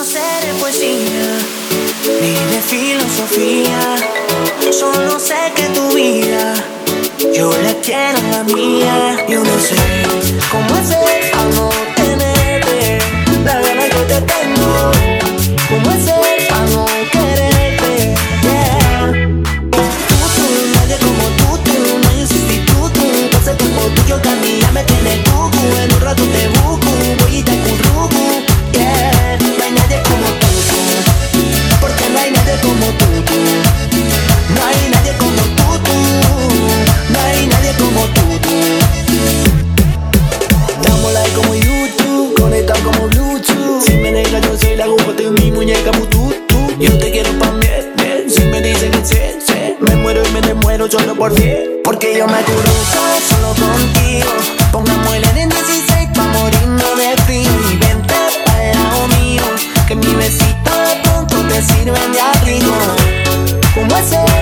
no sé de poesía ni de filosofía. Solo sé que tu vida yo la quiero la mía. Yo no sé cómo hacer para no tenerte la gana que te tengo. Cómo hacer por. Porque yo me cruzo solo contigo. Pongamos el en 16 pa' morirnos de frío. Y vente para el lado mío. Que mi besito de pronto te sirven de abrigo. ¿Cómo hacer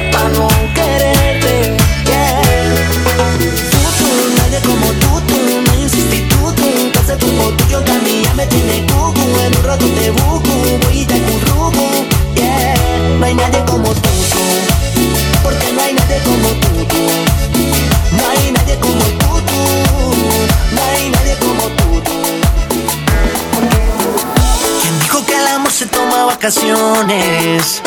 vacaciones?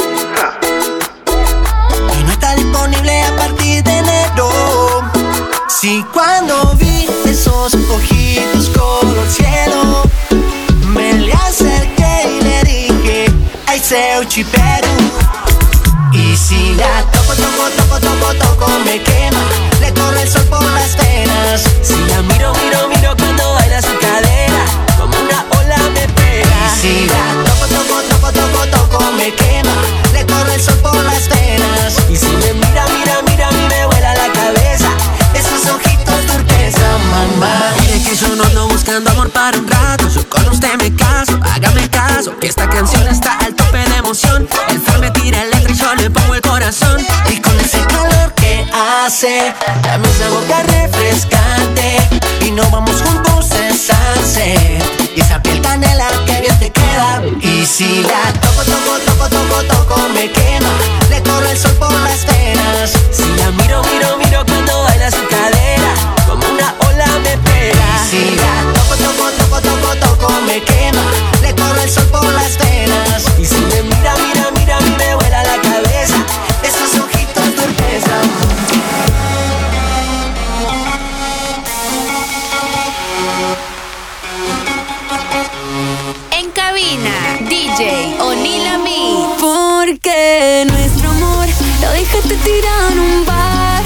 Dejaste tirado en un bar.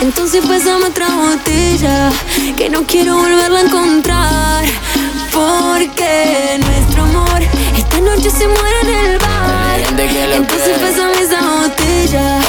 Entonces pásame otra botella que no quiero volverla a encontrar. Porque nuestro amor esta noche se muere en el bar. Entonces pásame esa botella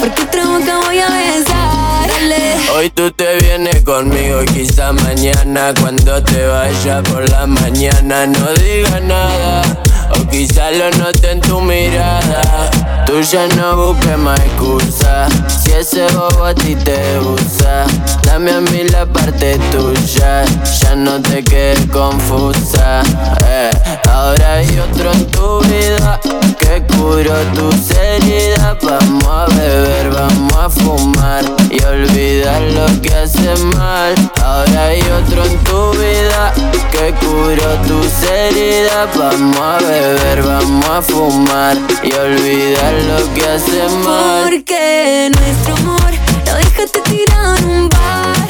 porque otra boca voy a besar. Dale. Hoy tú te vienes conmigo y quizá mañana cuando te vaya por la mañana no digas nada o quizá lo note en tu mirada. Tú ya no busques más excusa si ese bobo a ti te usa. Dame a mí la parte tuya, ya no te quedes confusa. eh. Ahora hay otro en tu vida que curó tus heridas. Vamos a beber, vamos a fumar y olvidar lo que hace mal. Ahora hay otro en tu vida que curó tus heridas. Vamos a beber, vamos a fumar y olvidar lo que hace mal. Porque nuestro amor lo dejaste tirado en un bar.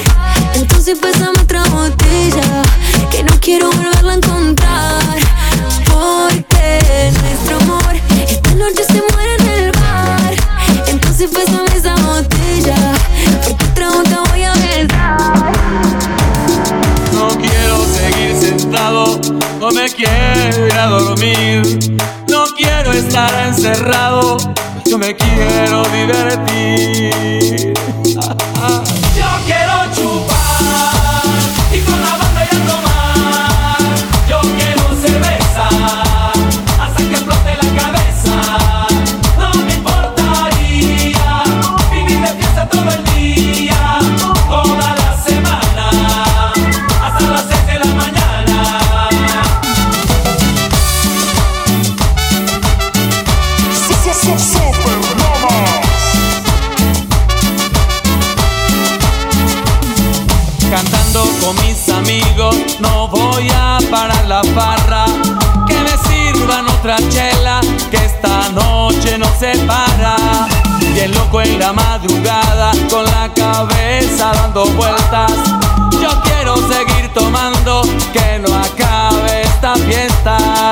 Entonces pásame otra botella que no quiero volverla a encontrar. Porque nuestro amor esta noche se muere en el bar. Entonces pásame esa botella porque otra boca voy a besar. No quiero seguir sentado, no me quiero ir a dormir. Quiero estar encerrado, yo me quiero divertir. La. Que me sirvan otra chela, que esta noche no se para. Bien loco en la madrugada, con la cabeza dando vueltas. Yo quiero seguir tomando, que no acabe esta fiesta.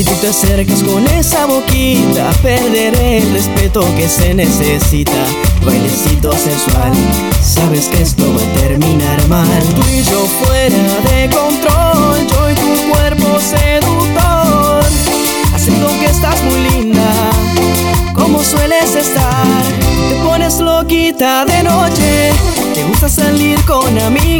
Si tú te acercas con esa boquita Perderé el respeto que se necesita. Bailecito sensual Sabes que esto va a terminar mal. Tú y yo fuera de control Yo y tu cuerpo seductor. Haciendo que estás muy linda como sueles estar. Te pones loquita de noche, te gusta salir con amigas,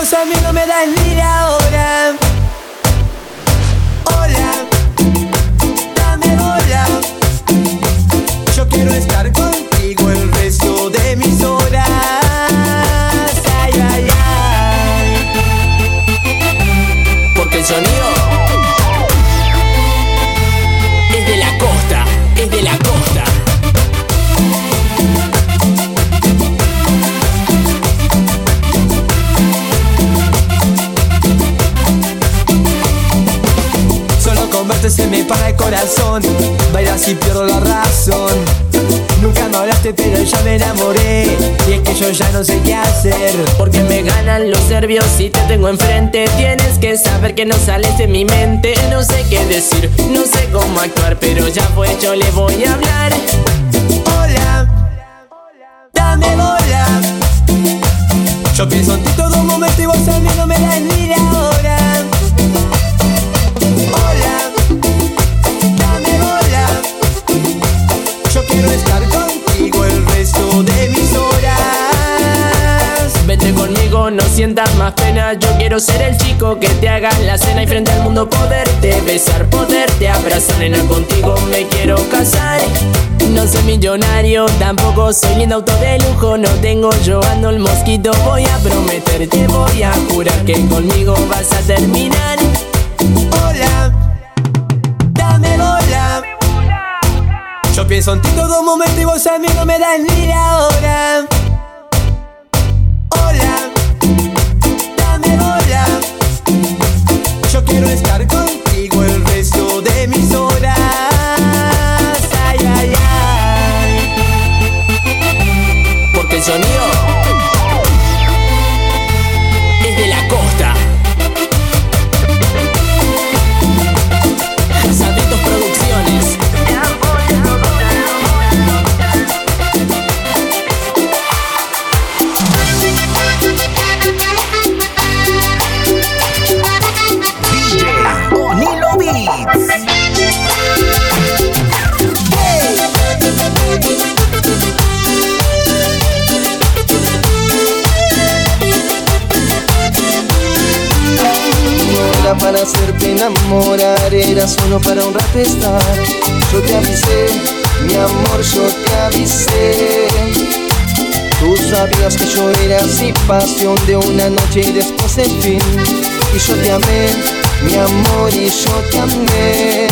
Vos a mí no me das ni si te tengo enfrente. Tienes que saber que no sales de mi mente. No sé qué decir, no sé cómo actuar, pero ya fue, yo le voy a hablar. No sientas más pena. Yo quiero ser el chico que te haga la cena y frente al mundo poderte besar, poderte abrazar. Nena, contigo me quiero casar. No soy millonario, tampoco soy lindo auto de lujo. No tengo yo ando el mosquito. Voy a prometerte, voy a jurar que conmigo vas a terminar. Hola, dame bola Yo pienso en ti todo momento y vos a mí no me das ni la hora Quiero estar contigo el resto de mis horas enamorar era solo para un rato estar. Yo te avisé, mi amor, yo te avisé. Tú sabías que yo era así, pasión de una noche y después el fin. Y yo te amé, mi amor, y yo te amé.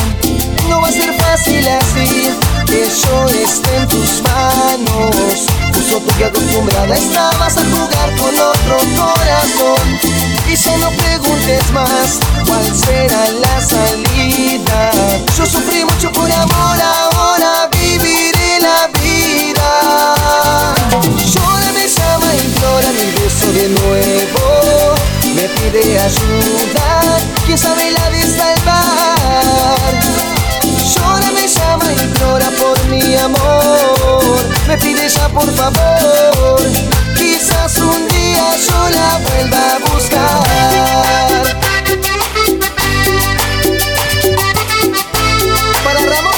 No va a ser fácil así, que yo esté en tus manos. Puso tú que acostumbrada estabas a jugar con otro corazón. Y ya no preguntes más cuál será la salida. Yo sufrí mucho por amor, ahora viviré la vida. Llora, me llama, implora mi beso de nuevo. Me pide ayuda, quién sabe la de salvar. Llora, me llama, implora por mi amor. Me pide ya por favor. Quizás un día yo la vuelva a buscar. Para Ramón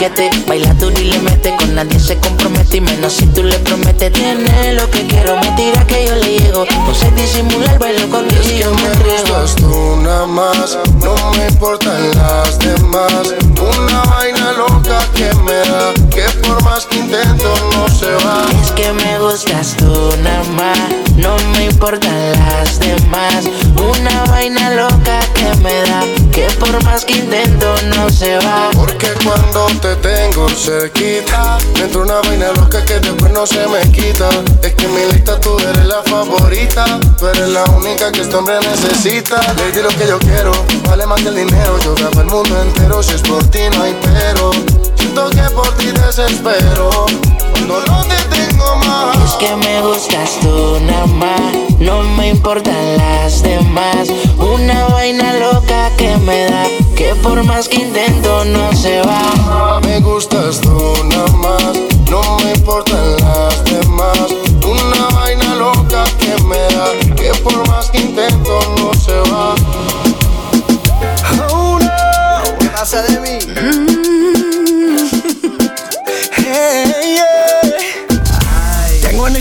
piquete, baila duro y le mete. Con nadie se compromete y menos si tú le prometes. Tiene lo que quiero, me tira que yo le llego. No sé disimular, bailo contigo y yo me gustas tú nada más, no me importan las demás. Una vaina loca que me da, que por más que intento no se va. Es que me gustas tú nada más, no me importan las demás. Una vaina loca que me da, que por más que intento no se va. Porque cuando te tengo cerquita, me entra una vaina loca que después no se me quita. Es que en mi lista tú eres la favorita, tú eres la única que este hombre necesita. Le di lo que yo quiero, vale más que el dinero. Yo grabo el mundo entero, si es por ti no hay pero. Siento que por ti desespero, cuando no te tengo más. Es que me gustas tú nada más, no me importan las demás. Una vaina loca que me da, que por más que intento no se va. Me gustas tú nada más, no me importan las demás. Una vaina loca que me da, que por más que intento no se va. Oh no, ¿qué pasa de mí?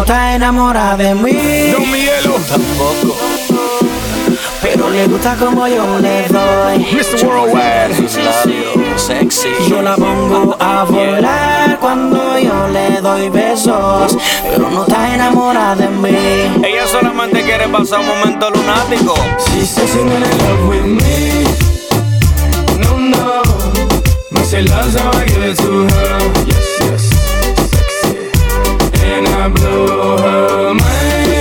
no está enamorada de mí, Don Miguelo, Tampoco. pero le gusta como yo le doy. Mr. Worldwide. Sus labios sexy. Yo la pongo a volar cuando yo le doy besos, pero no está enamorada de mí. Ella solamente quiere pasar un momento lunático. She says she's in love with me. No, no. Me say love's how I give it to her. Yes, yes. Sexy. And I blow her mind.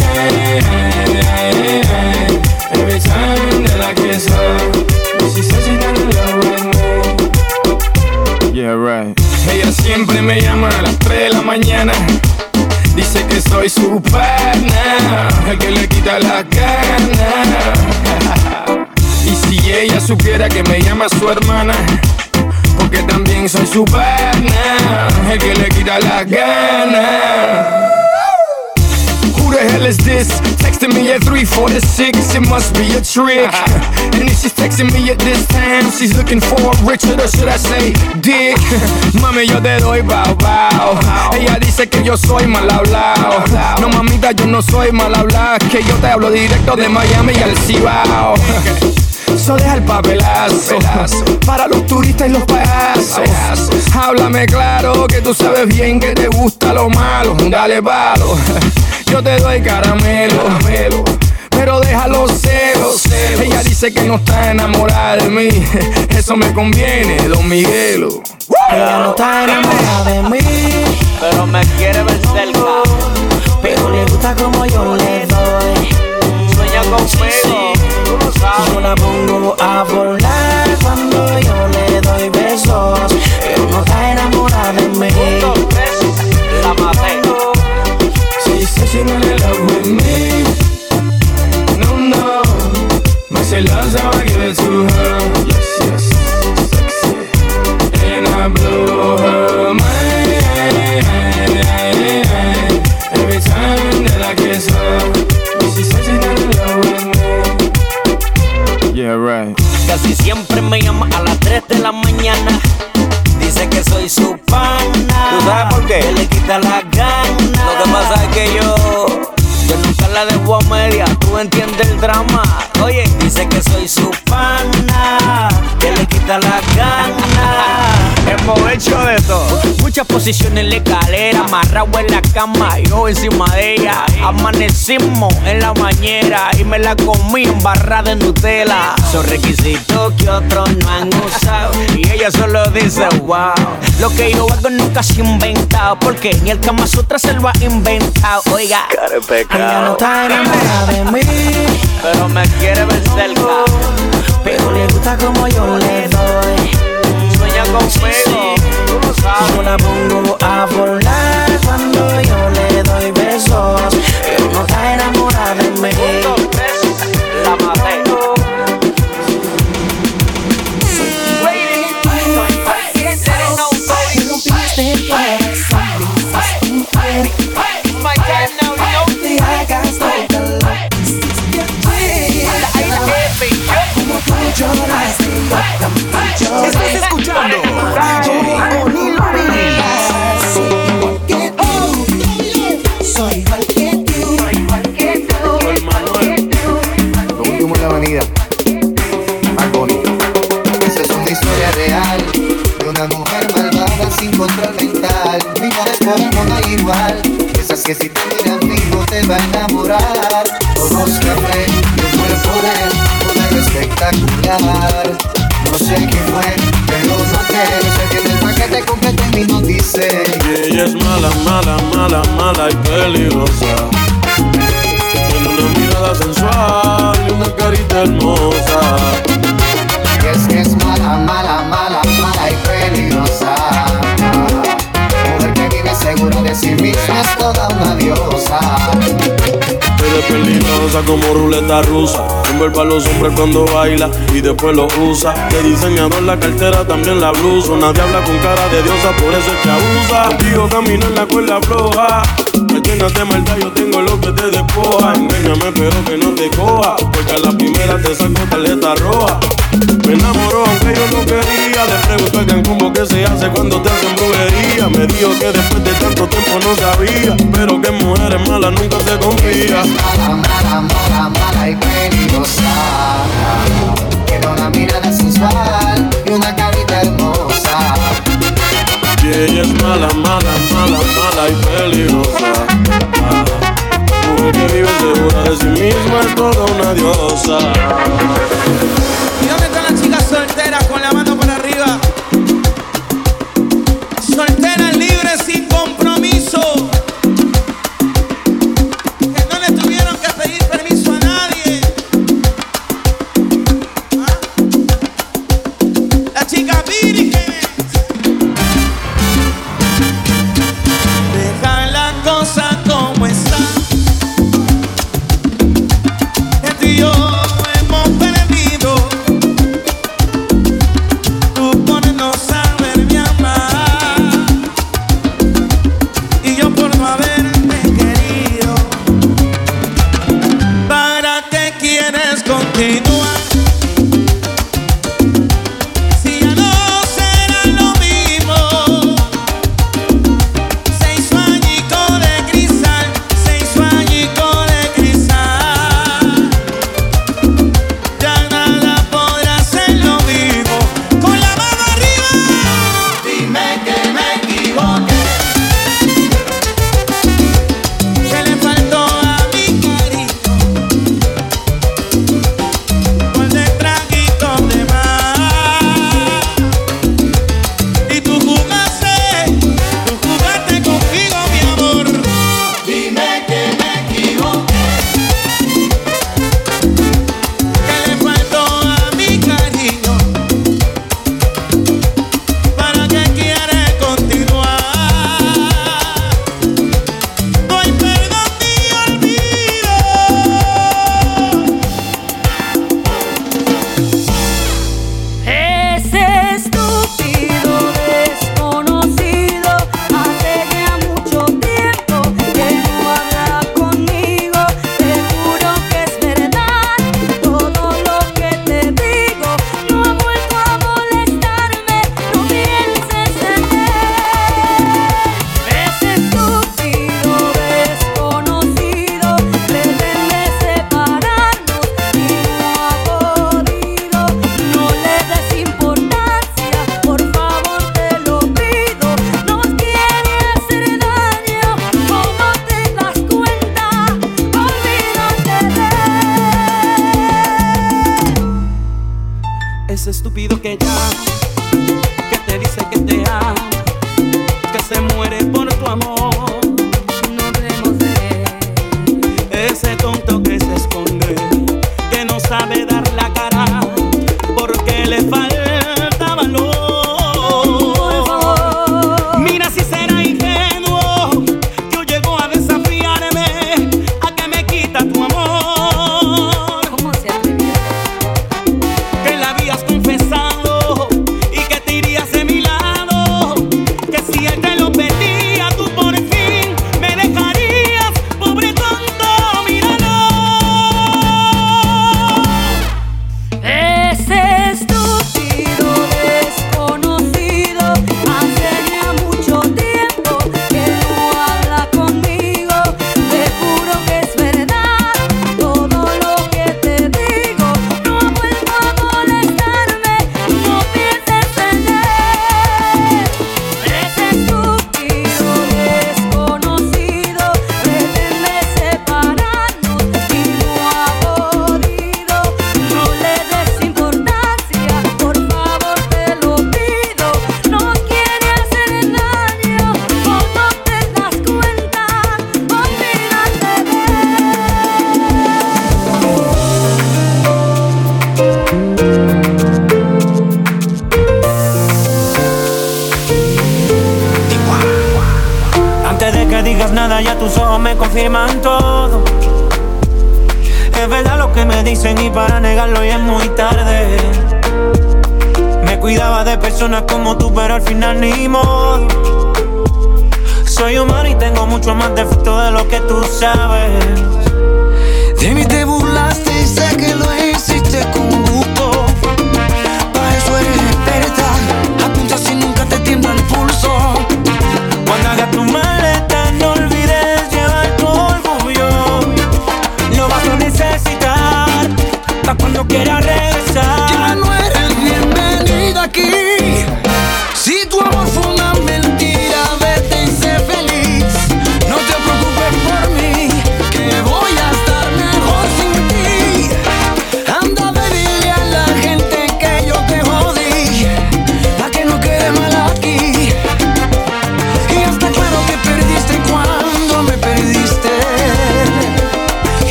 Every time that I kiss her. She says she's not in love with me. Yeah, right. Ella siempre me llama a las 3 de la mañana. Dice que soy su pana, el que le quita la ganas. Y si ella supiera que me llama su hermana, porque también soy su pana, el que le quita la ganas. Who the hell is this? Texting me at 346, it must be a trick. and if she's texting me at this time, she's looking for Richard, or should I say Dick? Mami, yo te doy bow bow. Ella dice que yo soy mal hablado. No, mamita, yo no soy mal hablado. Que yo te hablo directo de Miami y al Cibao. So deja el papelazo para los turistas y los payasos. Háblame claro que tú sabes bien que te gusta lo malo. Dale palo, yo te doy caramelo. Pero deja los celos. Ella dice que no está enamorada de mí. Eso me conviene, don Miguelo. Ella no está enamorada de mí, Pero me quiere ver cerca. pero le gusta como yo le doy. Sueña conmigo. Tú lo Yo la pongo a volar siempre me llama a las 3 de la mañana. Dice que soy su pana. ¿Tú sabes por qué? Que le quita la gana. Lo que pasa es que yo yo nunca la dejo a media, tú entiendes el drama. Oye, dice que soy su pana, que le quita la gana. Hemos hecho de todo. Muchas posiciones en la escalera, amarrado en la cama, yo encima de ella. Amanecimos en la bañera y me la comí en barra de Nutella. Son requisitos que otros no han usado. Y ella solo dice, wow. Lo que yo hago nunca se ha inventado, porque ni el Kama Sutra se lo ha inventado. Oiga, ella no está enamorada de mí, pero me quiere ver cerca. Pero le gusta como yo le doy. Sueña conmigo, tú lo sabes. Yo la pongo a volar cuando yo le doy Estás escuchando Soy igual que tú. Lo último en la avenida. bonito. Esa es una historia real de una mujer malvada sin control mental. Es por el mundo igual. Esas que si te miran fijo te va a enamorar. Ojos café, un cuerpo de poder espectacular. Sé qué fue, pero no sé Sé que en el paquete completo en mí no dice. Y ella es mala, mala, mala, mala y peligrosa. Tiene una mirada sensual y una carita hermosa. Y es que es mala, mala, mala, mala y peligrosa. Mujer que vive segura de sí misma es toda una diosa. Eres peligrosa como ruleta rusa. Envuelve a los hombres cuando baila y después lo usa. De diseñador la cartera, también la blusa. Nadie habla con cara de diosa, por eso es que abusa. Contigo camino en la cuerda floja. Me llenas de maldad, yo tengo lo que te despoja. Engáñame, pero que no te coja. Porque a la primera te saco tarjeta roja. Me enamoró aunque yo no quería. Le pregunto a como que se hace cuando te hacen brujería. Me dijo que después de tanto tiempo no sabía. Pero que mujeres malas nunca se confía. Mala, mala, mala, mala y peligrosa. Tiene una mirada sensual y una carita hermosa. Y ella es mala, mala, mala, mala y peligrosa. Mujer que vive segura de sí misma es toda una diosa.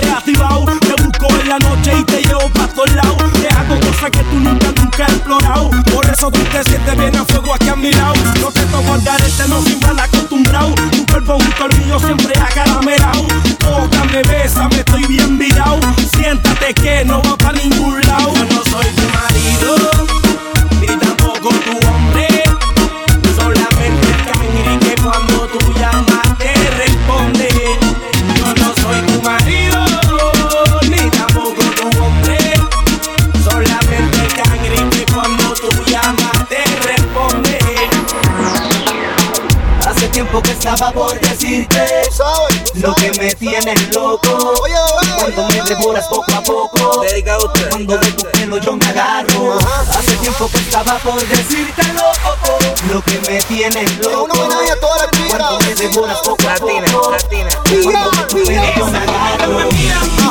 siempre. Te busco en la noche y te llevo pa' todos lados. Te hago cosas que tú nunca, nunca has explorado. Por eso tú te sientes bien a fuego aquí a mi lado. No te toco al garete, no soy mal acostumbrado. Tu cuerpo junto al mío siempre acaramelado. Tócame, besa, me estoy bien virado. Siéntate que no va pa' ningún lado. Lo que me tienes loco. Cuando me devoras poco a poco. Cuando de tu pelo yo me agarro. Hace tiempo que estaba por decírtelo. Lo que me tienes loco. Cuando me devoras poco a poco. Cuando de tu pelo yo me agarro.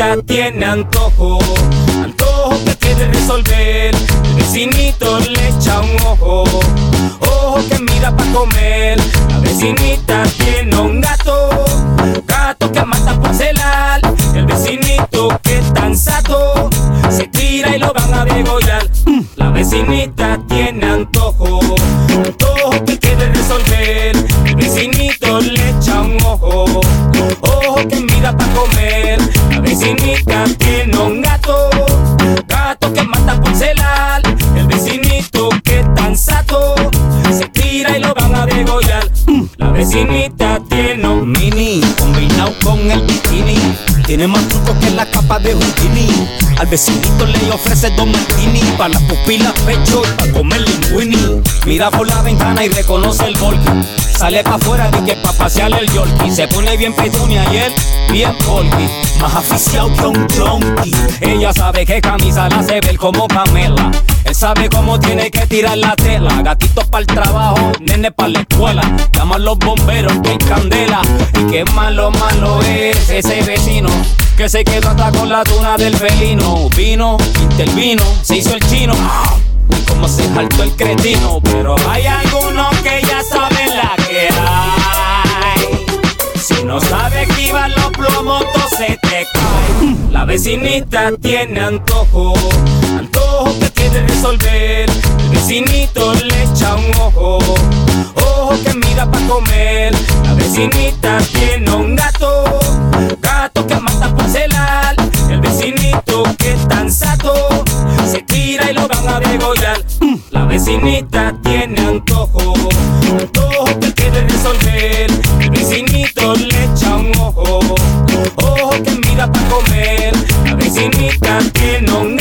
vecinita tiene antojo, antojo que quiere resolver. El vecinito le echa un ojo, ojo que mira para comer. La vecinita tiene un gato, gato que mata por celar. El vecinito que es tan sato, se tira y lo van a degollar. La vecinita tiene Vecinito le ofrece dos martini para las pupilas pecho y para comer linguini. Mira por la ventana y reconoce el volky. Sale pa' afuera de que pa' pasear el yorkie. Se pone bien petunia y él bien polky. Más aficiado que un junkie. Ella sabe que camisa la hace ver como Pamela. Él sabe cómo tiene que tirar la tela. Gatitos para el trabajo, nene para la escuela. Llaman los bomberos que candela. Y qué malo, malo es ese vecino. Que se quedó hasta con la tuna del felino. Vino, intervino, se hizo el chino. Y como se saltó el cretino. Pero hay algunos que ya saben la que hay. No sabe esquivar los plomos, todo se te cae. La vecinita tiene antojo, antojo que quiere resolver. El vecinito le echa un ojo, ojo que mira pa' comer. La vecinita tiene un gato, gato que mata por celar. El vecinito que es tan sato, se tira y lo van a degollar. La vecinita tiene antojo, antojo que vecinita tiene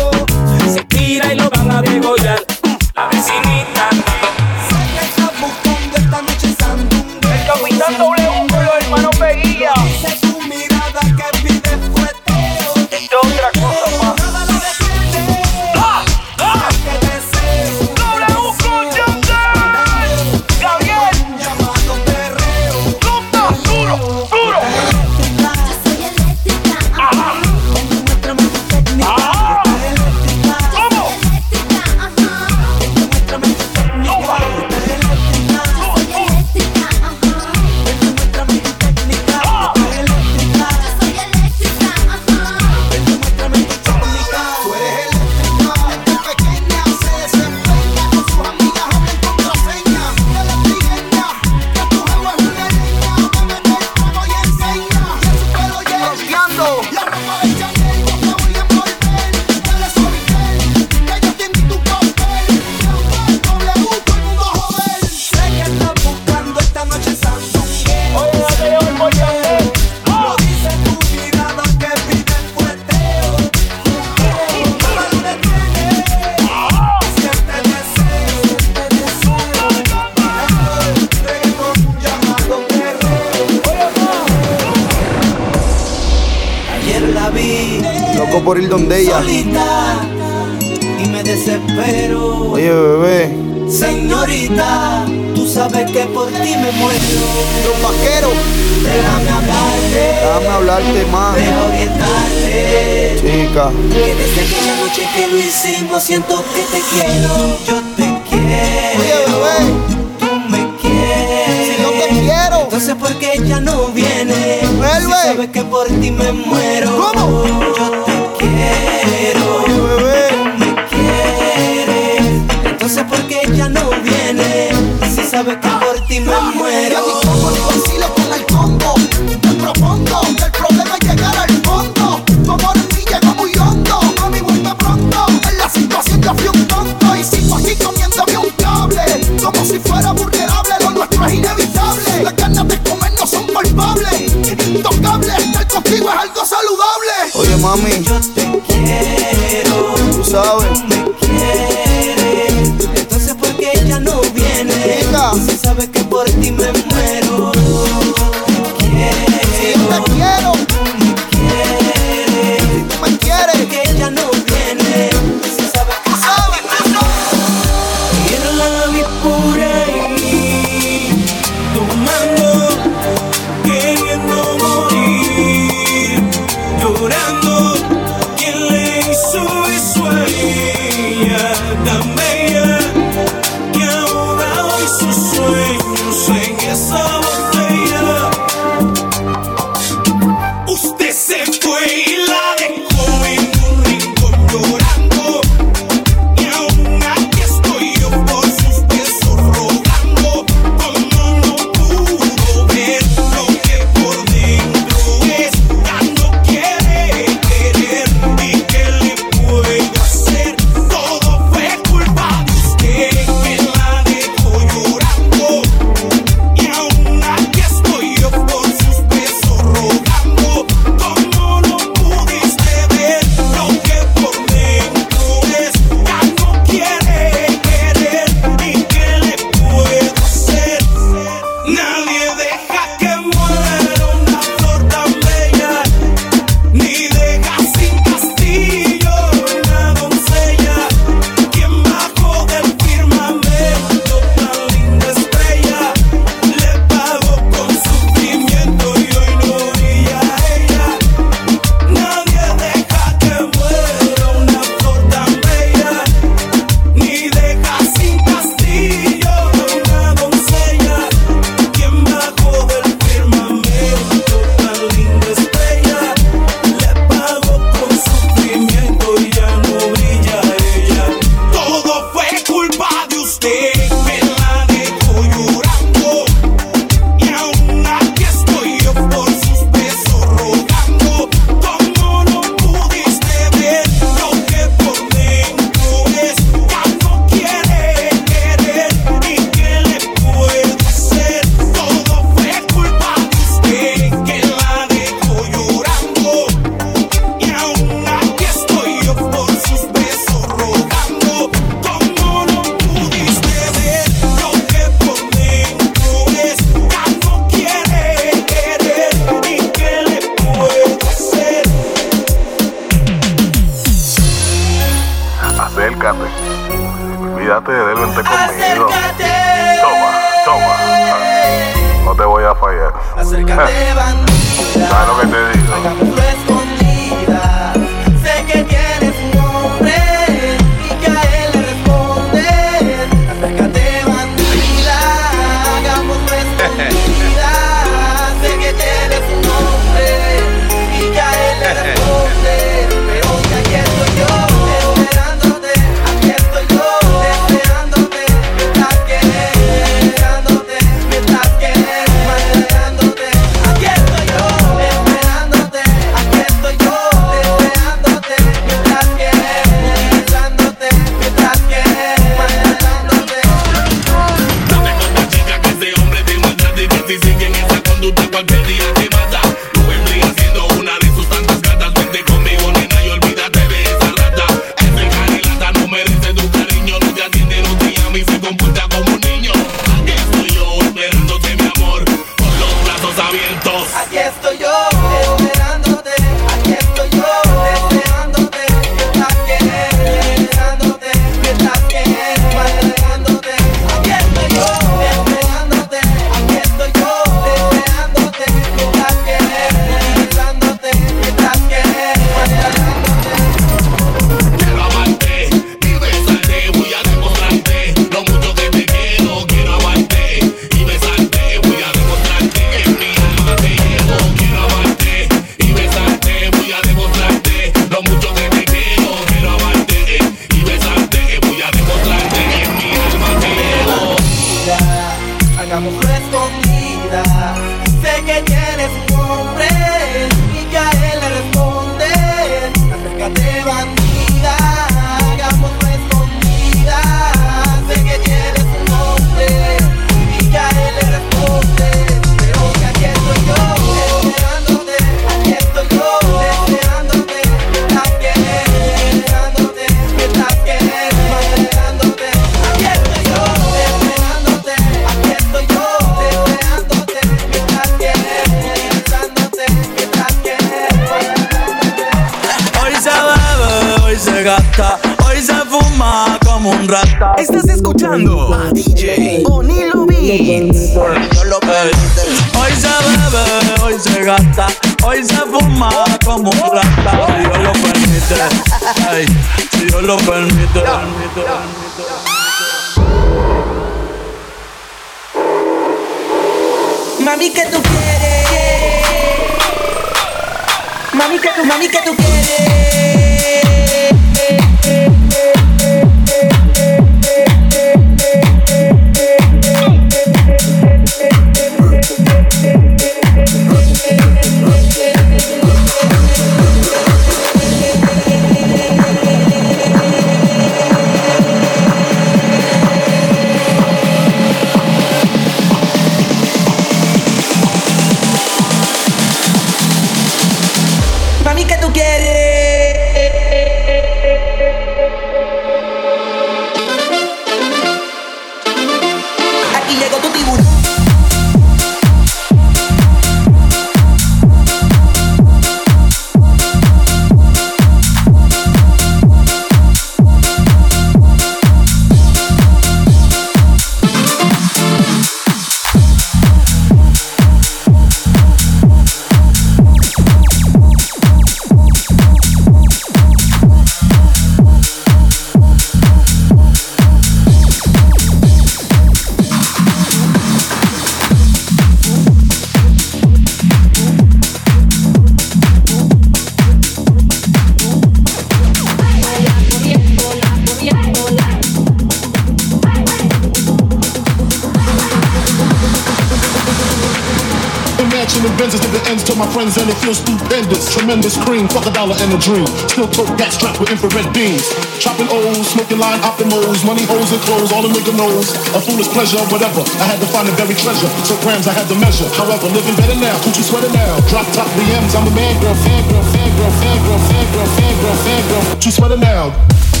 Benzes, never ends to my friends and it feels stupendous. Tremendous cream, fuck a dollar and a dream. Still tote gas strapped with infrared beams. Chopping O's, smoking line optimals, money holes and clothes, all the nigga knows. A foolish pleasure, whatever. I had to find the very treasure, so grams I had to measure. However, living better now, coochie sweater now. Drop top BMs, I'm a man girl, fan girl, fan girl, fan girl, fan girl, fan girl, fan girl. Coochie sweater now.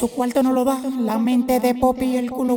Su cuarto no lo da, la mente de Poppy y el culo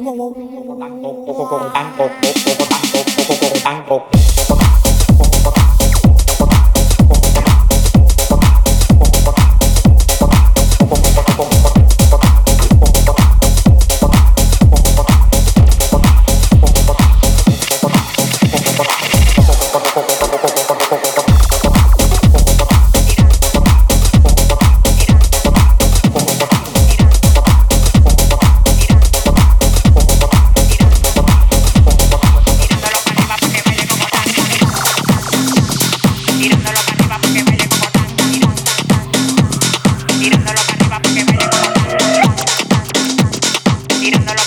tirando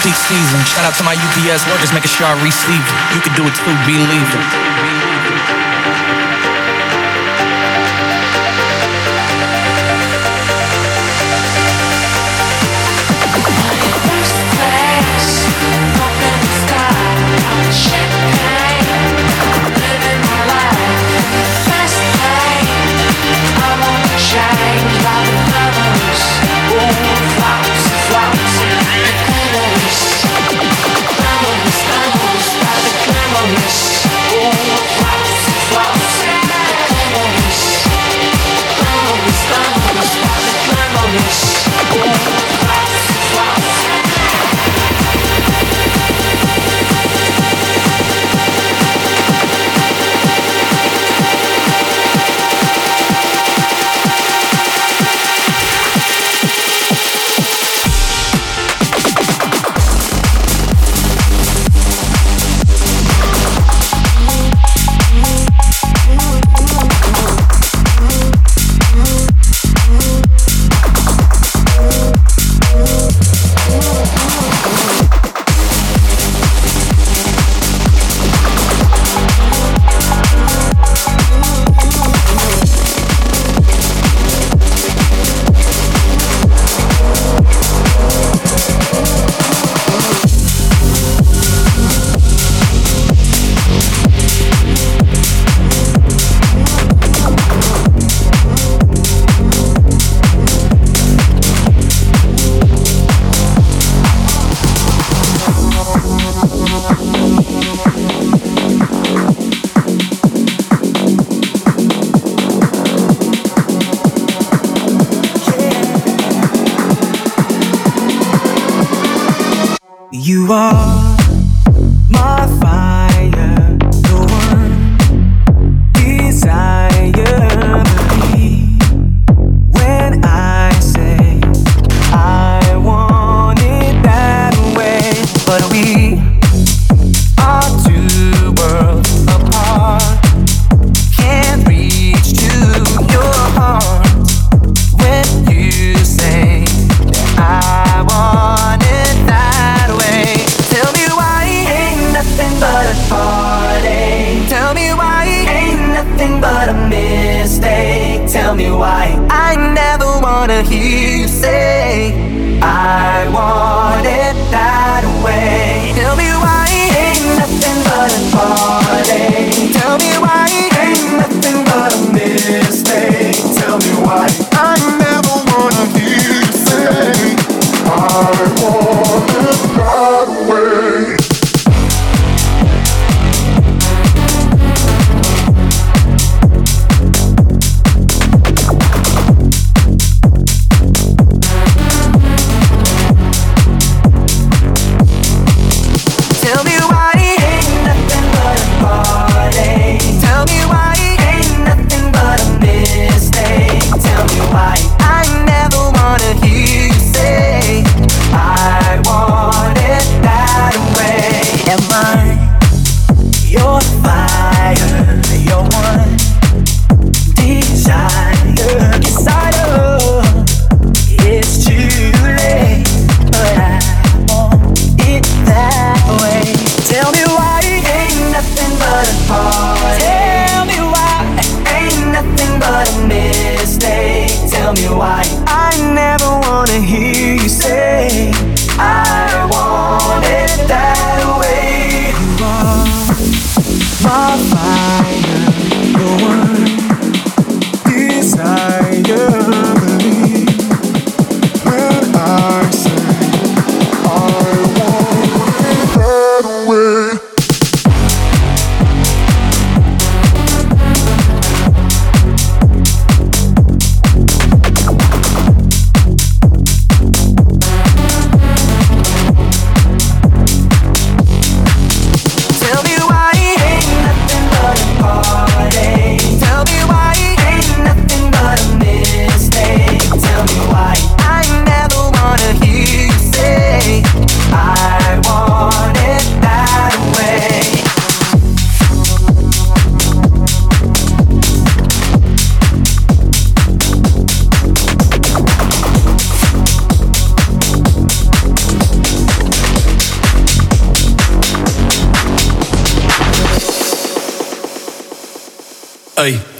peak season. Shout out to my UPS workers making sure I receive it. You can do it too, believe it.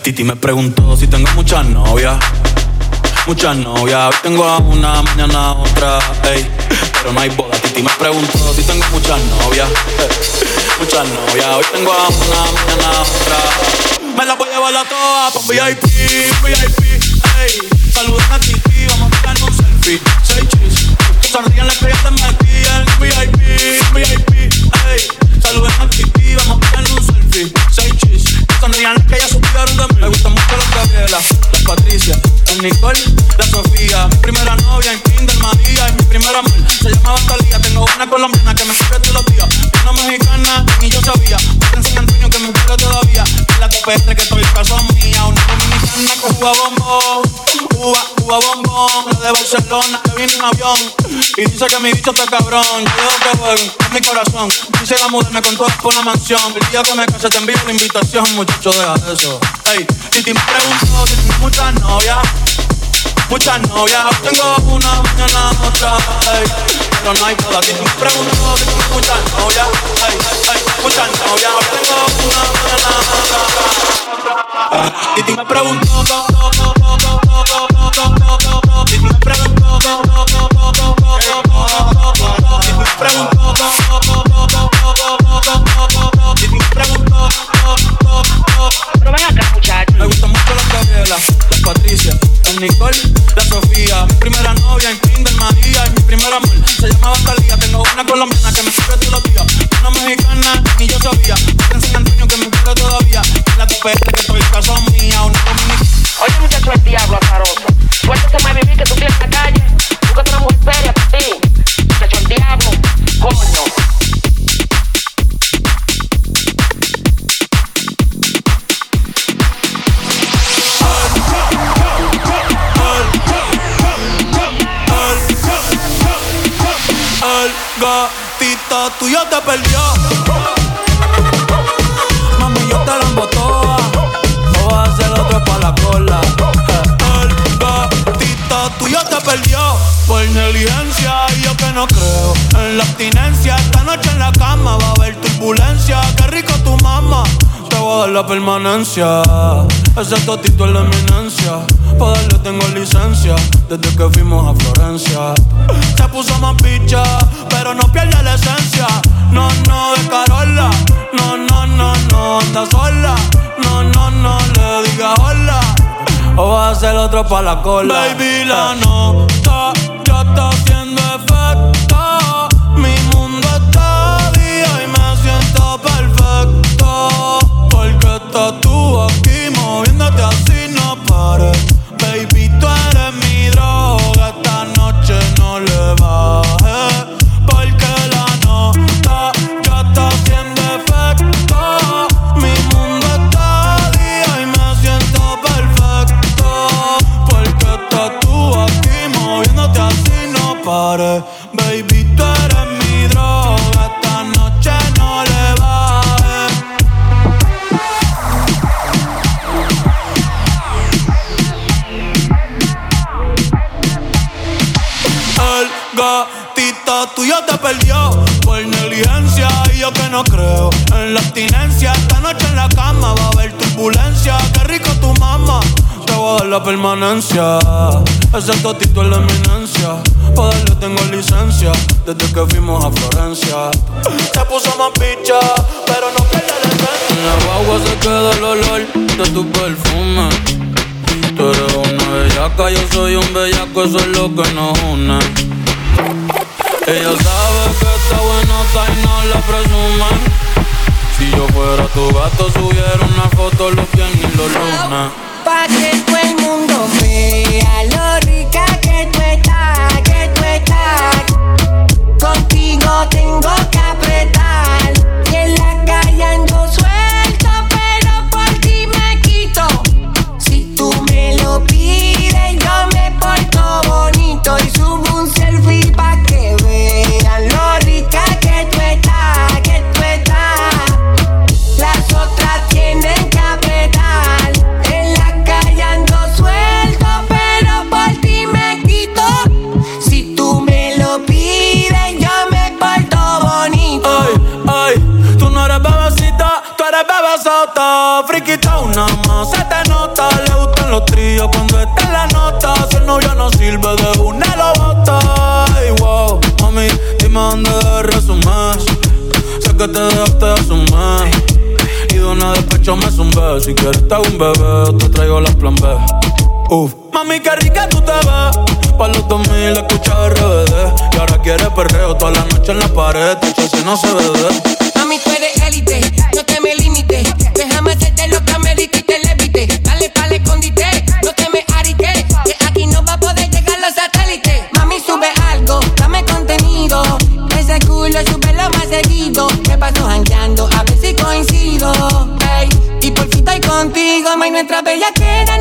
Titi me preguntó si tengo muchas novias. Muchas novias, hoy tengo a una, mañana otra, ey, pero no hay boda. Titi me preguntó si tengo muchas novias. Muchas novias, hoy tengo a una, mañana otra. Me la voy a llevar a todas con VIP, VIP, ey. Saluden a Titi, vamos a tirarnos un selfie. Seis chis, que sonrían las ya te metían. VIP, VIP, Me gusta mucho la Gabriela, la Patricia, la Nicole, la Sofía. Primera novia en Kinder María y mi primera amor se llamaba Talía. Tengo una colombiana que me escribe todos los días. Una mexicana ni yo sabía. Otra en San Antonio que me quiere todavía. En la copestre que estoy caso mía. Una dominicana que juega bombón. Cuba, Cuba bombón. La de Barcelona que viene en avión. Y dice que mi bicho está cabrón. Yo dejo que con mi corazón. Quisiera mudarme con todas por una mansión. El día que me case te envío la invitación, muchacho, deja eso. Ey, Titi me preguntó si tengo muchas novias. Muchas novias, tengo una, mañana otra, ey, pero no hay boda. Titi me preguntó si tengo muchas novias, ey, ey, muchas novias, tengo una, mañana otra. Titi me preguntó, Titi me preguntó, Titi me preguntó, Gabriela, la Patricia, la Nicole, la Sofía. Mi primera novia en Kinder María y mi primer amor se llamaba Talía. Tengo una colombiana que me escribe todos los días. Una mexicana ni yo sabía. Otra en San Antonio que me quiere todavía. La tupete que estoy caso mía. Una dominicana. Oye, muchacho, el diablo azaroso. Suéltate más vivir que tú tienes en la calle. Búscate una mujer seria para ti. Muchacho, el diablo. Coño. Tuyo te perdió. Mami, yo te la embotoa. No vas a hacer otro pa' la cola. El gatito tuyo te perdió. Por negligencia yo que no creo en la abstinencia. Dar la permanencia. Ese totito es la eminencia. Pa' darle tengo licencia. Desde que fuimos a Florencia. Se puso más picha, pero no pierde la esencia. No, no, de Carola. No, no, no, no, anda sola. No, no, no, le diga hola. O va a ser otro pa' la cola. Baby, la nota ya está Porque estás la permanencia. Ese totito es la eminencia. Pa' darle tengo licencia desde que fuimos a Florencia. Se puso más picha, pero no pierde la esencia. En la guagua se queda el olor de tu perfume. Tú eres una bellaca, yo soy un bellaco, eso es lo que nos une. Ella sabe que está buenota y no la presume. Si yo fuera tu gato, subiera una foto los viernes y los lunes. Pa' que todo el mundo vea lo rica que tú estás, que tú estás. Contigo tengo que apretar. Friquita una más, se te nota. Le gustan los tríos cuando está en la nota. Si el novio no sirve de una lo bota. Ay, wow, mami, dime dónde resumir. Sé que te dejaste de asumir. Y de una despecho me zumbé. Si quieres te hago un bebé, te traigo las plan B. Uf. Mami, qué rica tú te ves. Pa' los 2000 escucha RBD. Y ahora quieres perreo toda la noche en la pared. Te si no se ve. Mami, tú eres élite, no te me limites. Hacerte lo que amerita y te levite. Dale pa'l escondite, no te me arites. Que aquí no va a poder llegar los satélites. Mami, sube algo, dame contenido. Ese culo sube lo más seguido. Me paso jangueando, a ver si coincido. Ey, y por fin estoy contigo, may nuestra bella queda,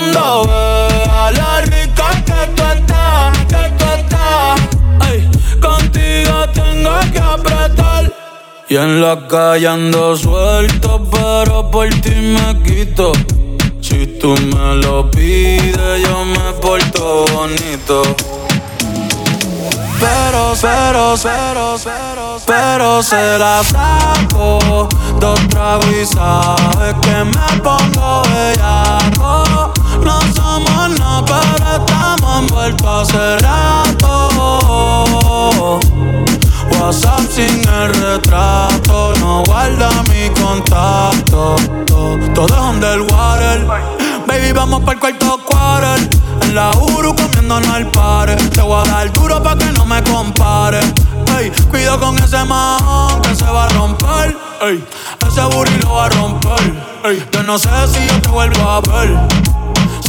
mundo vea la rica que tú estás, que tú estás. Ay, contigo tengo que apretar. Y en la calle ando suelto, pero por ti me quito. Si tú me lo pides, yo me porto bonito. Pero, pero, pero, pero, pero se la saco Dos tragos y sabes que me pongo bellaco pero estamos envueltos hace rato. WhatsApp sin el retrato No guarda mi contacto. Todo es underwater. Baby, vamos para el cuarto quarter. En la Uru comiéndonos al pare Te voy a dar duro pa' que no me compare. Ey, cuido con ese man que se va a romper. Ese booty lo va a romper. Ey, yo no sé si yo te vuelvo a ver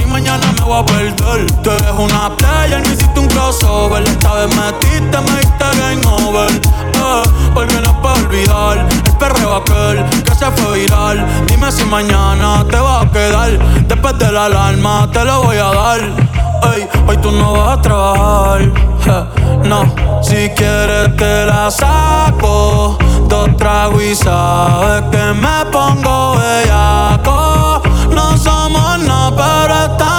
si mañana me voy a perder. Tú eres una playa, no hiciste un crossover. Esta vez metiste, me diste game over. Eh, porque no puedo olvidar el perreo aquel que se fue viral. Dime si mañana te va a quedar. Después de la alarma te lo voy a dar. Ey, hoy tú no vas a trabajar. eh, no, si quieres te la saco. Dos tragos y sabes que me pongo bellaco.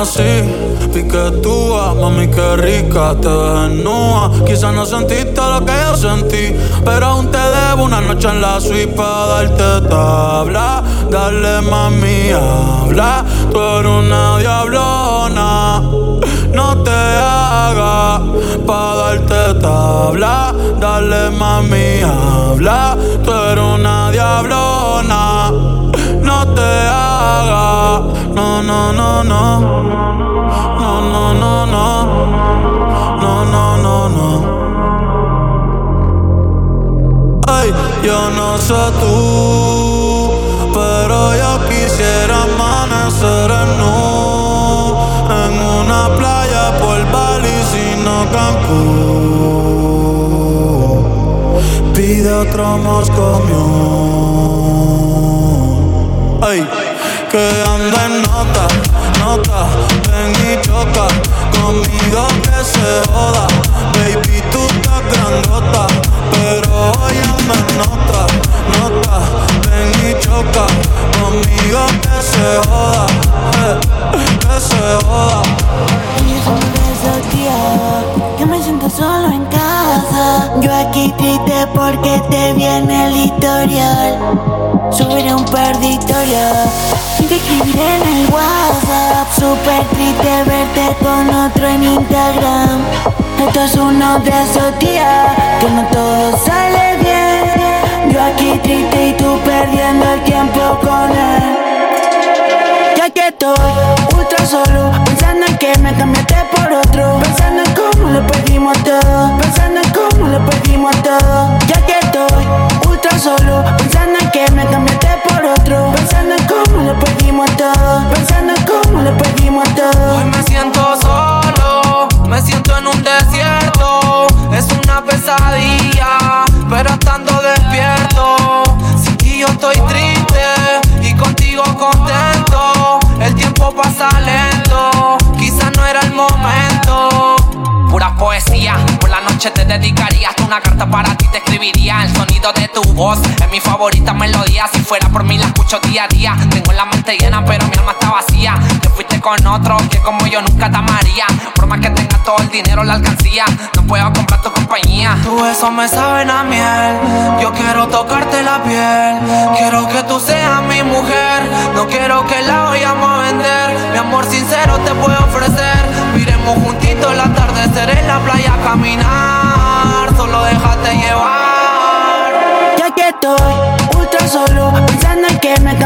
Así, piquetúa, mami que rica, te desnuda. Quizás no sentiste lo que yo sentí, pero aún te debo una noche en la suite para darte tabla. Dale mami, habla, tú eres una diablona. No te hagas pa' darte tabla. Dale mami, habla, tú eres una diablona. No te hagas, no, no, no, no. No, no, no, no. No, no, no, no. Ay, yo no sé tú, pero yo quisiera amanecer en nu en una playa por Bali, sino Cancún. Pide otro Moscow Ay, anda en nota, nota, ven y choca conmigo que se joda. Baby, tú estás grandota, pero hoy en nota, nota, ven choca conmigo que se joda, eh, que se joda. Que me siento solo en casa. Yo aquí triste porque te viene el historial. Subiré un historias y te escribiré en el WhatsApp. Super triste verte con otro en Instagram. Esto es uno de esos días que no todo sale bien. Aquí triste y tú perdiendo el tiempo con él. Ya que estoy ultra solo Pensando en que me cambiaste por otro Pensando en cómo lo perdimos todo Pensando en cómo lo perdimos todo Ya que estoy ultra solo Pensando en que me cambiaste por otro Pensando en cómo lo perdimos todo Pensando en cómo lo perdimos todo Hoy me siento solo, me siento en un desierto. Es una pesadilla, pero estando despierto. Yo estoy triste noche te dedicaría hasta una carta para ti te escribiría. El sonido de tu voz es mi favorita melodía. Si fuera por mí la escucho día a día. Tengo la mente llena, pero mi alma está vacía. Te fuiste con otro que como yo nunca te amaría. Por más que tengas todo el dinero, la alcancía. No puedo comprar tu compañía. Tu besos me saben a miel. Yo quiero tocarte la piel. Quiero que tú seas mi mujer. No quiero que la vayamos a vender. Mi amor sincero te puedo ofrecer. Miremos juntitos el atardecer en la playa a caminar. Solo déjate llevar. Ya que estoy ultra solo Pensando en que me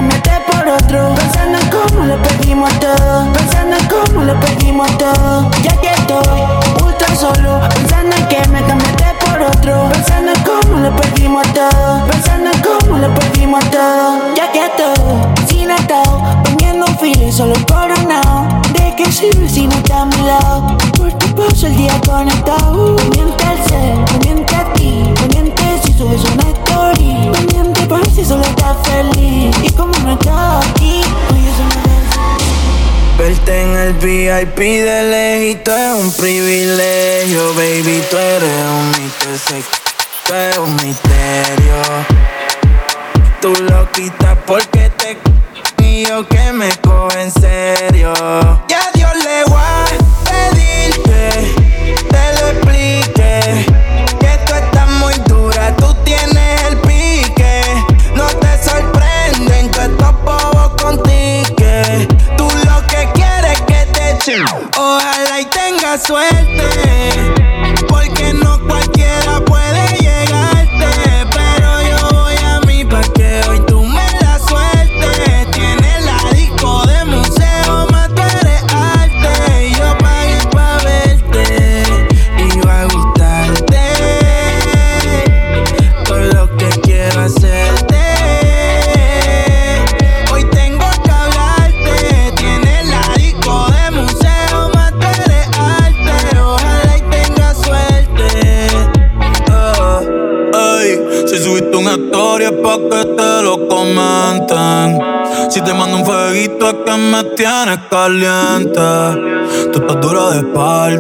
VIP de lejito es un privilegio, baby. Tú eres un misterio, tú eres un misterio.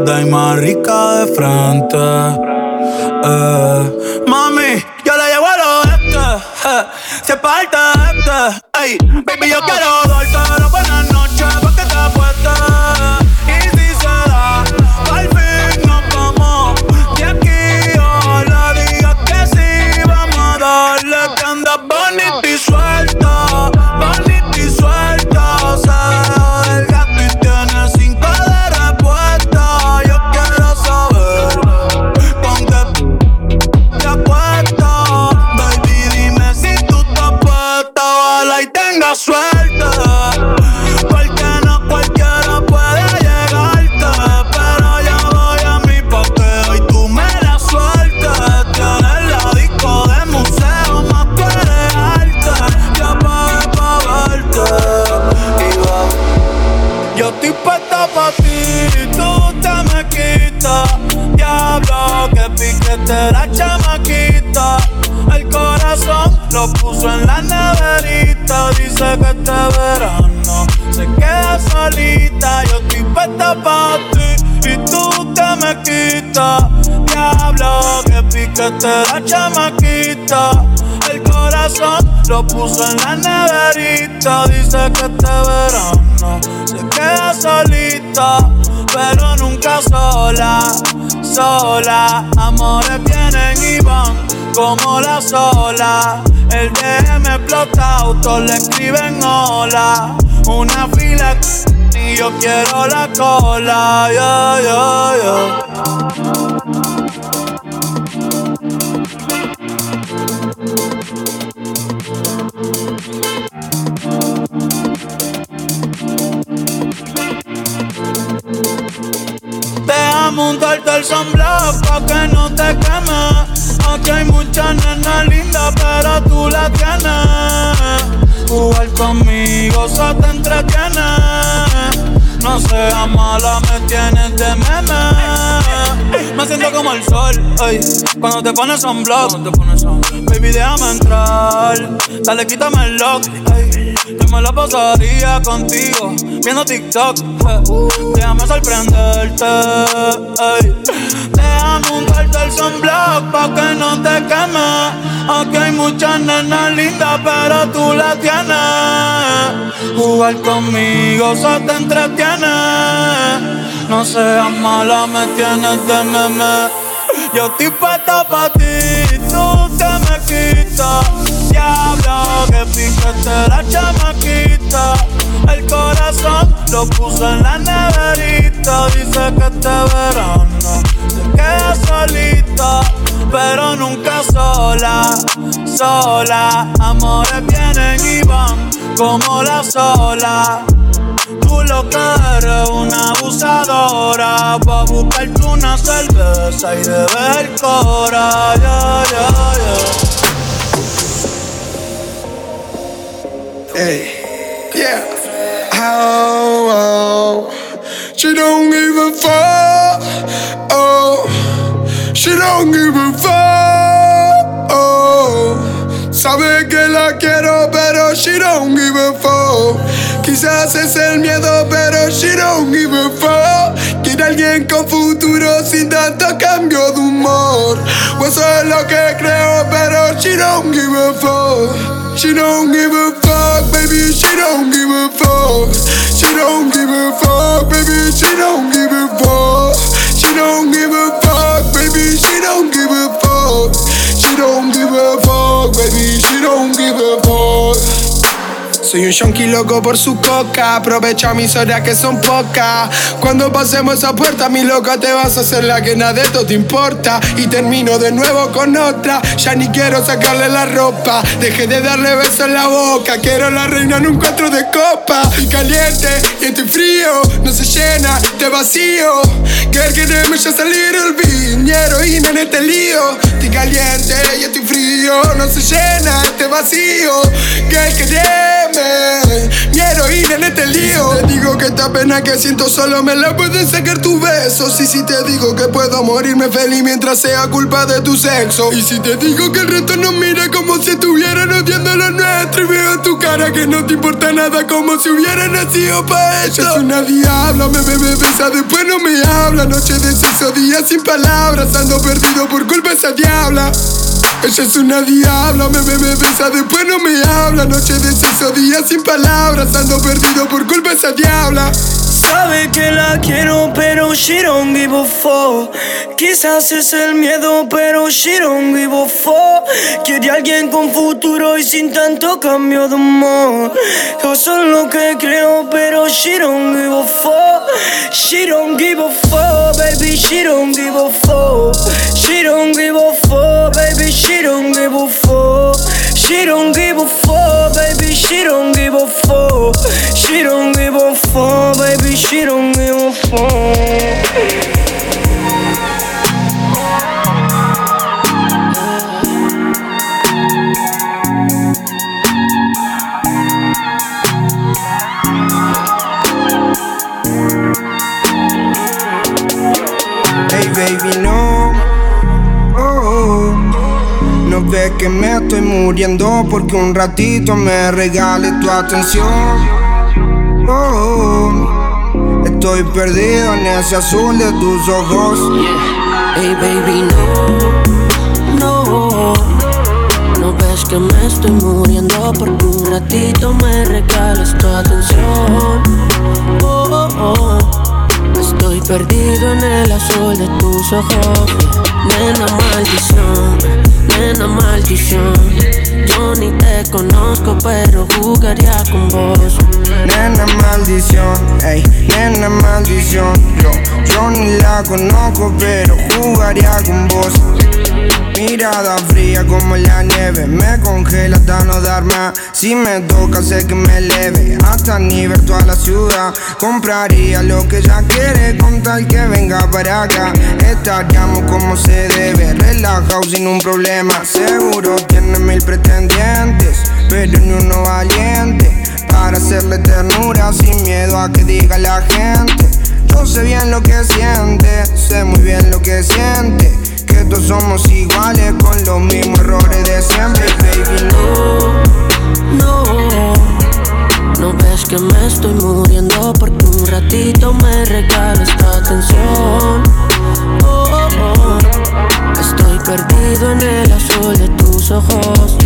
Espalda y más rica de frente. Lo puso en la neverita. Dice que este verano se queda solita. Yo estoy puesta pa' ti y tú te me quitas. Diablo, que piquete la chamaquita. El corazón lo puso en la neverita. Dice que este verano se queda solita, pero nunca sola. Sola, amores vienen y van como la sola. El DM explota, autos le escriben hola. Una fila y yo quiero la cola. Yo, yo, yo. Deja montarte el sunblock pa' que no te quemes. Aquí hay muchas nenas lindas, pero tú la tienes. Jugar conmigo se te entretiene. No seas mala, me tienes de meme. Me siento como el sol, ey, cuando te pones sunblock. Baby, déjame entrar. Dale, quítame el lock, ey. Yo me la pasaría contigo, viendo TikTok. eh. Déjame sorprenderte, ey. Sunblock pa' que no te quemes. Aquí hay muchas nenas lindas, pero tú la tienes. Jugar conmigo se te entretiene. No seas mala, me tienes de meme. Yo estoy puesta pa' ti, tú te me quitas. Diablo, que piquete la chamaquita. El corazón lo puso en la neverita. Dice que este verano se queda solita, pero nunca sola. Sola, amores vienen y van como la sola. Tú lo que eres una abusadora Pa' buscarte una cerveza y beber cora Ya, ya, ya Hey, yeah. Oh, oh, she don't give a fuck. Oh, she don't give a fuck. Oh, sabe que la quiero, pero she don't give a fuck. Quizás es el miedo, pero she don't give a fuck. Quiere alguien con futuro sin tanto cambio de humor. O eso es lo que creo, pero she don't give a fuck. She don't give a fuck, baby. She don't give a fuck. She don't give a fuck, baby. She don't give a fuck. Soy un yonki loco por su coca. Aprovecha mis horas que son pocas. Cuando pasemos esa puerta, mi loca, te vas a hacer la que nada de esto te importa. Y termino de nuevo con otra. Ya ni quiero sacarle la ropa. Dejé de darle besos en la boca. Quiero la reina en un cuatro de copa. Y caliente y estoy frío. No se llena, te vacío. Girl, queremos ya salir el vin. heroína en este lío. Estoy caliente y estoy frío. No se llena este vacío. Girl, quereme. Mi heroína en este lío. Si te digo que esta pena que siento solo me la pueden sacar tus besos. Y si te digo que puedo morirme feliz mientras sea culpa de tu sexo. Y si te digo que el resto nos mira como si estuvieran odiando lo nuestro. Y veo en tu cara que no te importa nada como si hubiera nacido pa' esto. Ella es una diabla, me bebe, besa, después no me habla. Noche de sexo, día sin palabras. Ando perdido por culpa de esa diabla. Ella es una diabla, me bebe, besa, después no me habla. Noche de sexo, día sin palabras. Ando perdido por culpa de esa diabla. Sabe que la quiero, pero she don't give a fuck. Quizás es el miedo, pero she don't give a fuck. Quiere alguien con futuro y sin tanto cambio de humor. Yo soy lo que creo, pero she don't give a fuck. She don't give a fuck, baby, she don't give a fuck. She don't give a fuck, baby, she don't give a fuck. She don't give a fuck, baby, she don't give a fuck. She don't give a fuck, baby, she don't give a fuck. Hey baby, no. No ves que me estoy muriendo porque un ratito me regales tu atención. Oh, estoy perdido en ese azul de tus ojos. Hey baby, no, no No ves que me estoy muriendo porque un ratito me regales tu atención oh, oh, oh. Estoy perdido en el azul de tus ojos Nena maldición, nena maldición Yo ni te conozco pero jugaría con vos Nena maldición, ey, nena maldición. Yo, yo ni la conozco, pero jugaría con vos. Mirada fría como la nieve, me congela hasta no dar más. Si me toca, sé que me eleve hasta nivel toda la ciudad. Compraría lo que ella quiere con tal que venga para acá. Estaríamos como se debe, relajado sin un problema. Seguro tiene mil pretendientes, pero ni uno valiente. Para hacerle ternura sin miedo a que diga la gente. Yo sé bien lo que siente, sé muy bien lo que siente. Que todos somos iguales con los mismos errores de siempre, baby. No, no, no ves que me estoy muriendo porque un ratito me regales tu atención. Oh, oh, oh. Estoy perdido en el azul de tus ojos.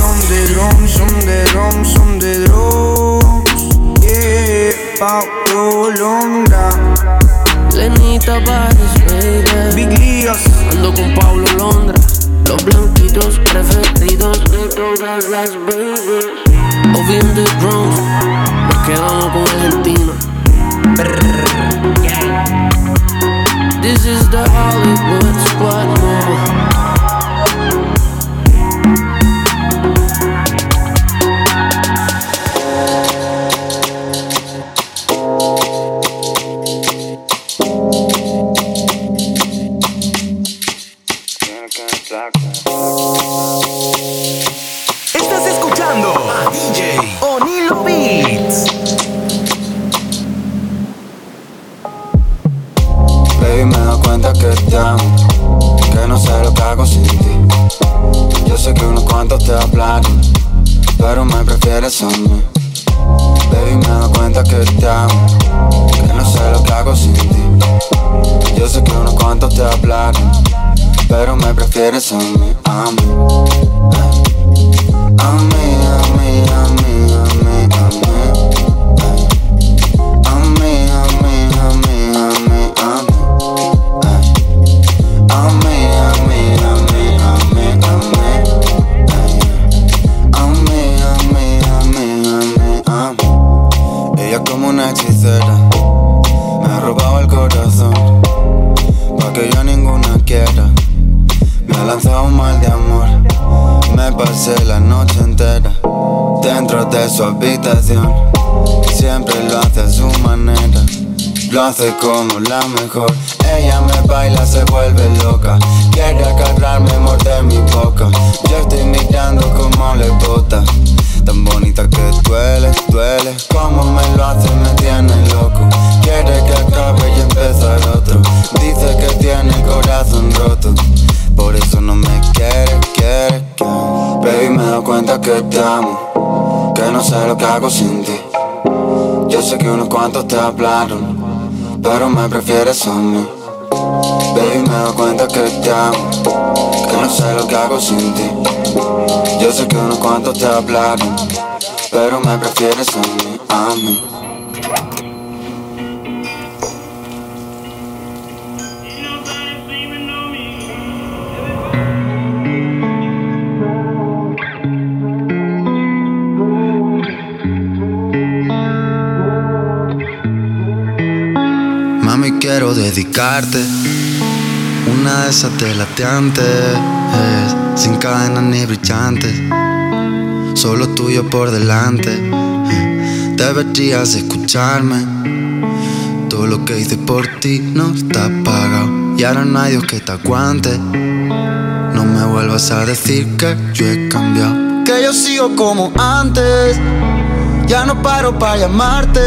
on the drums, on the drums, on the drums. Yeah, Londra. Lenita Bares, baby. Big Líos. Ando con Pablo Londra. Los blanquitos preferidos de todas las babies. Obi on the drums. Nos quedamos con Argentina. This is the Hollywood squad, no. Prefieres lo hace como la mejor. Ella me baila, se vuelve loca. Quiere agarrarme, morder mi boca. Yo estoy mirando como le bota. Tan bonita que duele, duele. Como me lo hace, me tiene loco. Quiere que acabe y empezar otro. Dice que tiene el corazón roto. Por eso no me quiere, quiere, quiere. Baby, me doy cuenta que te amo. Que no sé lo que hago sin ti. Yo sé que unos cuantos te hablaron. Pero me prefieres a mí. Baby, me doy cuenta que te amo. Que no sé lo que hago sin ti. Yo sé que unos cuantos te hablaron. Pero me prefieres a mí, a mí. Dedicarte una de esas telateantes, eh, sin cadenas ni brillantes, solo tuyo por delante. Deberías escucharme, todo lo que hice por ti no está pagado y ahora no hay Dios que te aguante. No me vuelvas a decir que yo he cambiado, que yo sigo como antes. Ya no paro para llamarte.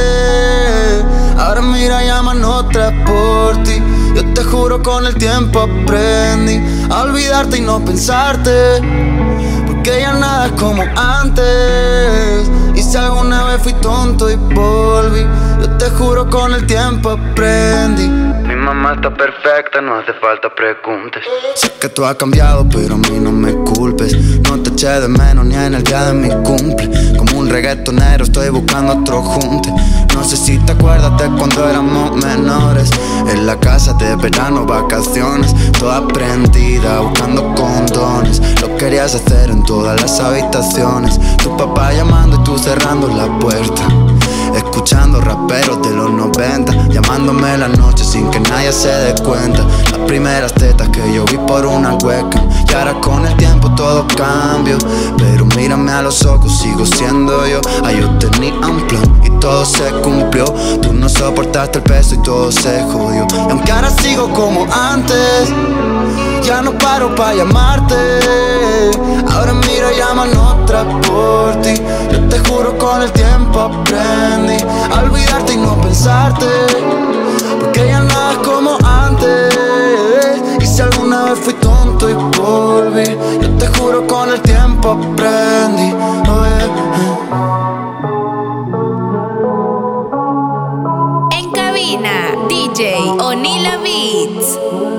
Ahora mira, llaman otra por ti. Yo te juro con el tiempo aprendí a olvidarte y no pensarte. Porque ya nada es como antes. Y si alguna vez fui tonto y volví, yo te juro con el tiempo aprendí. Mi mamá está perfecta, no hace falta preguntes. Sé que tú has cambiado, pero a mí no me culpes. No te eché de menos ni en el día de mi cumple. Como un reggaetonero estoy buscando otro junte. No sé si te acuerdas de cuando éramos menores. En la casa de verano, vacaciones. Toda prendida, buscando condones. Lo querías hacer en todas las habitaciones. Tu papá llamando y tú cerrando la puerta. Escuchando raperos de los 90 Llamándome la noche sin que nadie se dé cuenta primeras tetas que yo vi por una webcam. Y ahora con el tiempo todo cambio. Pero mírame a los ojos, sigo siendo yo. Ay, yo tenía un y todo se cumplió. Tú no soportaste el peso y todo se jodió. Y aunque ahora sigo como antes Ya no paro para llamarte. Ahora mira, llaman otra por ti. Yo te juro con el tiempo aprendí A olvidarte y no pensarte vez fui tonto y volví Yo te juro con el tiempo aprendí oh, yeah. En cabina, DJ Onila Beats.